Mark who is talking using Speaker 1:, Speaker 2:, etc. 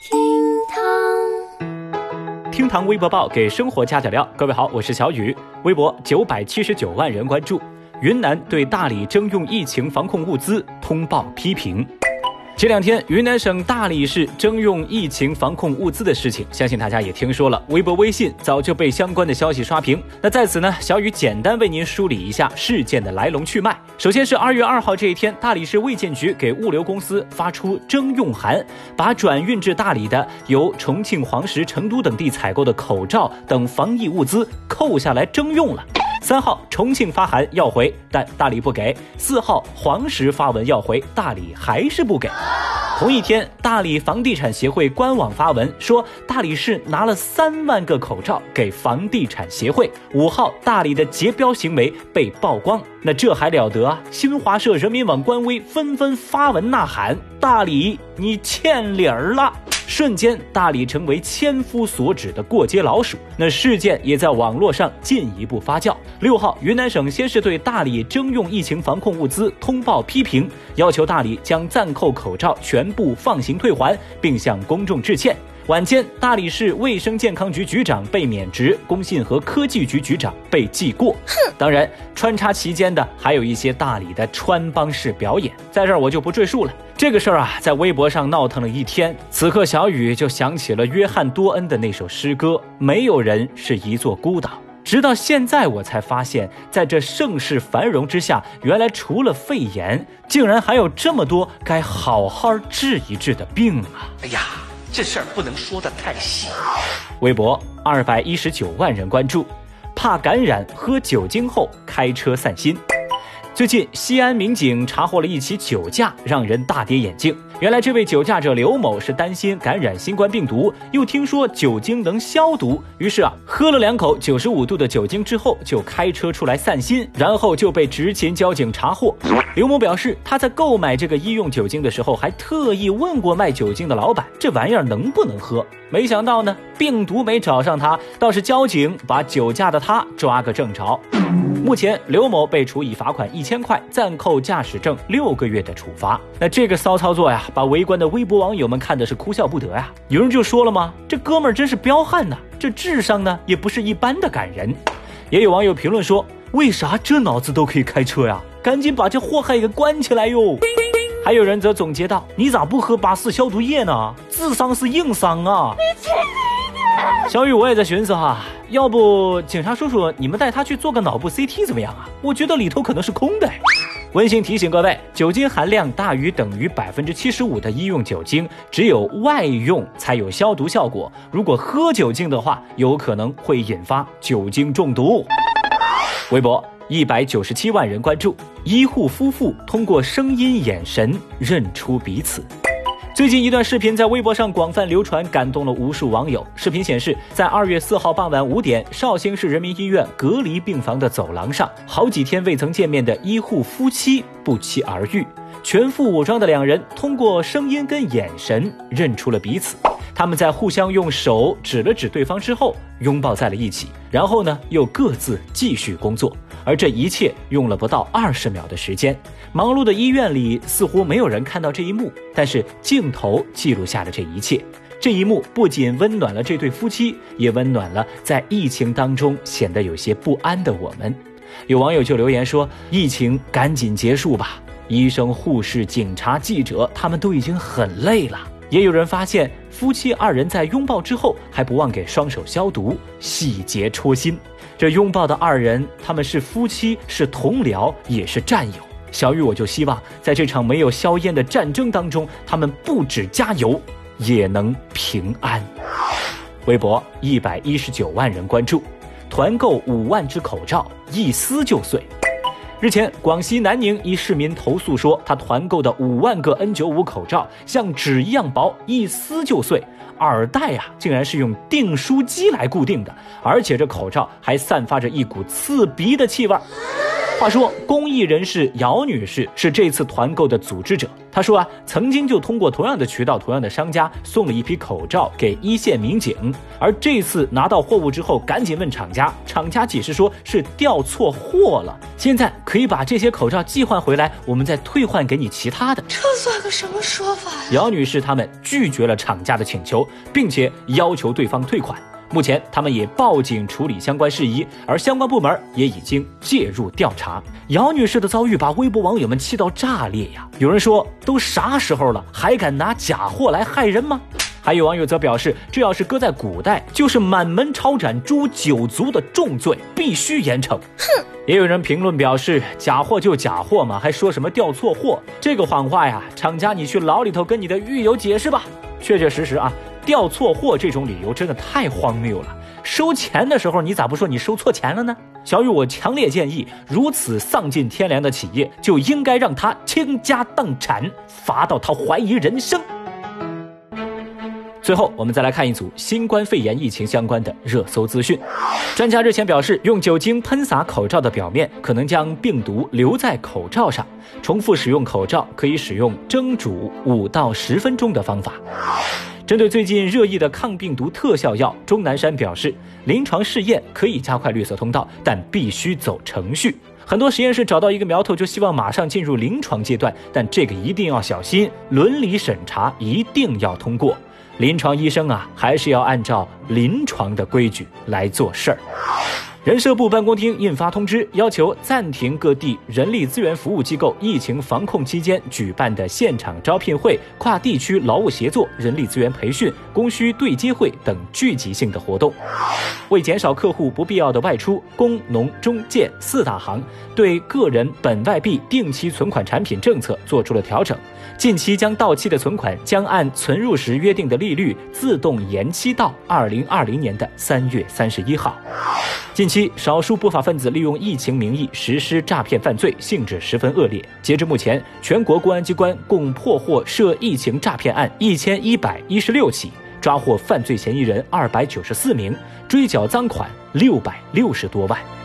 Speaker 1: 厅堂，
Speaker 2: 厅堂微博报给生活加点料。各位好，我是小雨，微博九百七十九万人关注。云南对大理征用疫情防控物资通报批评。这两天，云南省大理市征用疫情防控物资的事情，相信大家也听说了。微博、微信早就被相关的消息刷屏。那在此呢，小雨简单为您梳理一下事件的来龙去脉。首先是二月二号这一天，大理市卫健局给物流公司发出征用函，把转运至大理的由重庆、黄石、成都等地采购的口罩等防疫物资扣下来征用了。三号，重庆发函要回，但大理不给。四号，黄石发文要回，大理还是不给。同一天，大理房地产协会官网发文说，大理市拿了三万个口罩给房地产协会。五号，大理的截标行为被曝光，那这还了得啊！新华社、人民网官微纷纷发文呐喊：大理，你欠理儿了！瞬间，大理成为千夫所指的过街老鼠。那事件也在网络上进一步发酵。六号，云南省先是对大理征用疫情防控物资通报批评，要求大理将暂扣口罩全部放行退还，并向公众致歉。晚间，大理市卫生健康局局长被免职，工信和科技局局长被记过。哼，当然，穿插其间的还有一些大理的穿帮式表演，在这儿我就不赘述了。这个事儿啊，在微博上闹腾了一天。此刻，小雨就想起了约翰多恩的那首诗歌：“没有人是一座孤岛。”直到现在，我才发现，在这盛世繁荣之下，原来除了肺炎，竟然还有这么多该好好治一治的病啊！哎呀！这事儿不能说的太细。微博二百一十九万人关注，怕感染喝酒精后开车散心。最近，西安民警查获了一起酒驾，让人大跌眼镜。原来，这位酒驾者刘某是担心感染新冠病毒，又听说酒精能消毒，于是啊，喝了两口九十五度的酒精之后，就开车出来散心，然后就被执勤交警查获。刘某表示，他在购买这个医用酒精的时候，还特意问过卖酒精的老板，这玩意儿能不能喝？没想到呢，病毒没找上他，倒是交警把酒驾的他抓个正着。目前，刘某被处以罚款一千块、暂扣驾驶证六个月的处罚。那这个骚操作呀，把围观的微博网友们看的是哭笑不得呀。有人就说了吗？这哥们儿真是彪悍呐，这智商呢也不是一般的感人。也有网友评论说：“为啥这脑子都可以开车呀？赶紧把这祸害给关起来哟！”还有人则总结道：“你咋不喝八四消毒液呢？智商是硬伤啊！”小雨，我也在寻思哈。要不警察叔叔，你们带他去做个脑部 CT 怎么样啊？我觉得里头可能是空的。温馨提醒各位，酒精含量大于等于百分之七十五的医用酒精，只有外用才有消毒效果。如果喝酒精的话，有可能会引发酒精中毒。微博一百九十七万人关注，医护夫妇通过声音、眼神认出彼此。最近一段视频在微博上广泛流传，感动了无数网友。视频显示，在二月四号傍晚五点，绍兴市人民医院隔离病房的走廊上，好几天未曾见面的医护夫妻不期而遇。全副武装的两人通过声音跟眼神认出了彼此。他们在互相用手指了指对方之后，拥抱在了一起。然后呢，又各自继续工作。而这一切用了不到二十秒的时间，忙碌的医院里似乎没有人看到这一幕，但是镜头记录下了这一切。这一幕不仅温暖了这对夫妻，也温暖了在疫情当中显得有些不安的我们。有网友就留言说：“疫情赶紧结束吧！医生、护士、警察、记者，他们都已经很累了。”也有人发现，夫妻二人在拥抱之后还不忘给双手消毒，细节戳心。这拥抱的二人，他们是夫妻，是同僚，也是战友。小雨，我就希望在这场没有硝烟的战争当中，他们不止加油，也能平安。微博一百一十九万人关注，团购五万只口罩，一撕就碎。日前，广西南宁一市民投诉说，他团购的五万个 N95 口罩像纸一样薄，一撕就碎。耳带呀，竟然是用订书机来固定的，而且这口罩还散发着一股刺鼻的气味。话说，公益人士姚女士是这次团购的组织者，她说啊，曾经就通过同样的渠道、同样的商家送了一批口罩给一线民警，而这次拿到货物之后，赶紧问厂家，厂家解释说是调错货了，现在可以把这些口罩寄换回来，我们再退换给你其他的。
Speaker 1: 这算个什么说法呀？
Speaker 2: 姚女士他们拒绝了厂家的请求，并且要求对方退款。目前，他们也报警处理相关事宜，而相关部门也已经介入调查。姚女士的遭遇把微博网友们气到炸裂呀！有人说，都啥时候了，还敢拿假货来害人吗？还有网友则表示，这要是搁在古代，就是满门抄斩诛九族的重罪，必须严惩。哼！也有人评论表示，假货就假货嘛，还说什么调错货？这个谎话呀，厂家你去牢里头跟你的狱友解释吧。确确实实啊。调错货这种理由真的太荒谬了。收钱的时候你咋不说你收错钱了呢？小雨，我强烈建议，如此丧尽天良的企业就应该让他倾家荡产，罚到他怀疑人生。最后，我们再来看一组新冠肺炎疫情相关的热搜资讯。专家日前表示，用酒精喷洒口罩的表面，可能将病毒留在口罩上。重复使用口罩可以使用蒸煮五到十分钟的方法。针对最近热议的抗病毒特效药，钟南山表示，临床试验可以加快绿色通道，但必须走程序。很多实验室找到一个苗头，就希望马上进入临床阶段，但这个一定要小心，伦理审查一定要通过。临床医生啊，还是要按照临床的规矩来做事儿。人社部办公厅印发通知，要求暂停各地人力资源服务机构疫情防控期间举办的现场招聘会、跨地区劳务协作、人力资源培训、供需对接会等聚集性的活动。为减少客户不必要的外出，工农中建四大行对个人本外币定期存款产品政策做出了调整，近期将到期的存款将按存入时约定的利率自动延期到二零二零年的三月三十一号。近七，少数不法分子利用疫情名义实施诈骗犯罪，性质十分恶劣。截至目前，全国公安机关共破获涉疫情诈骗案一千一百一十六起，抓获犯罪嫌疑人二百九十四名，追缴赃款六百六十多万。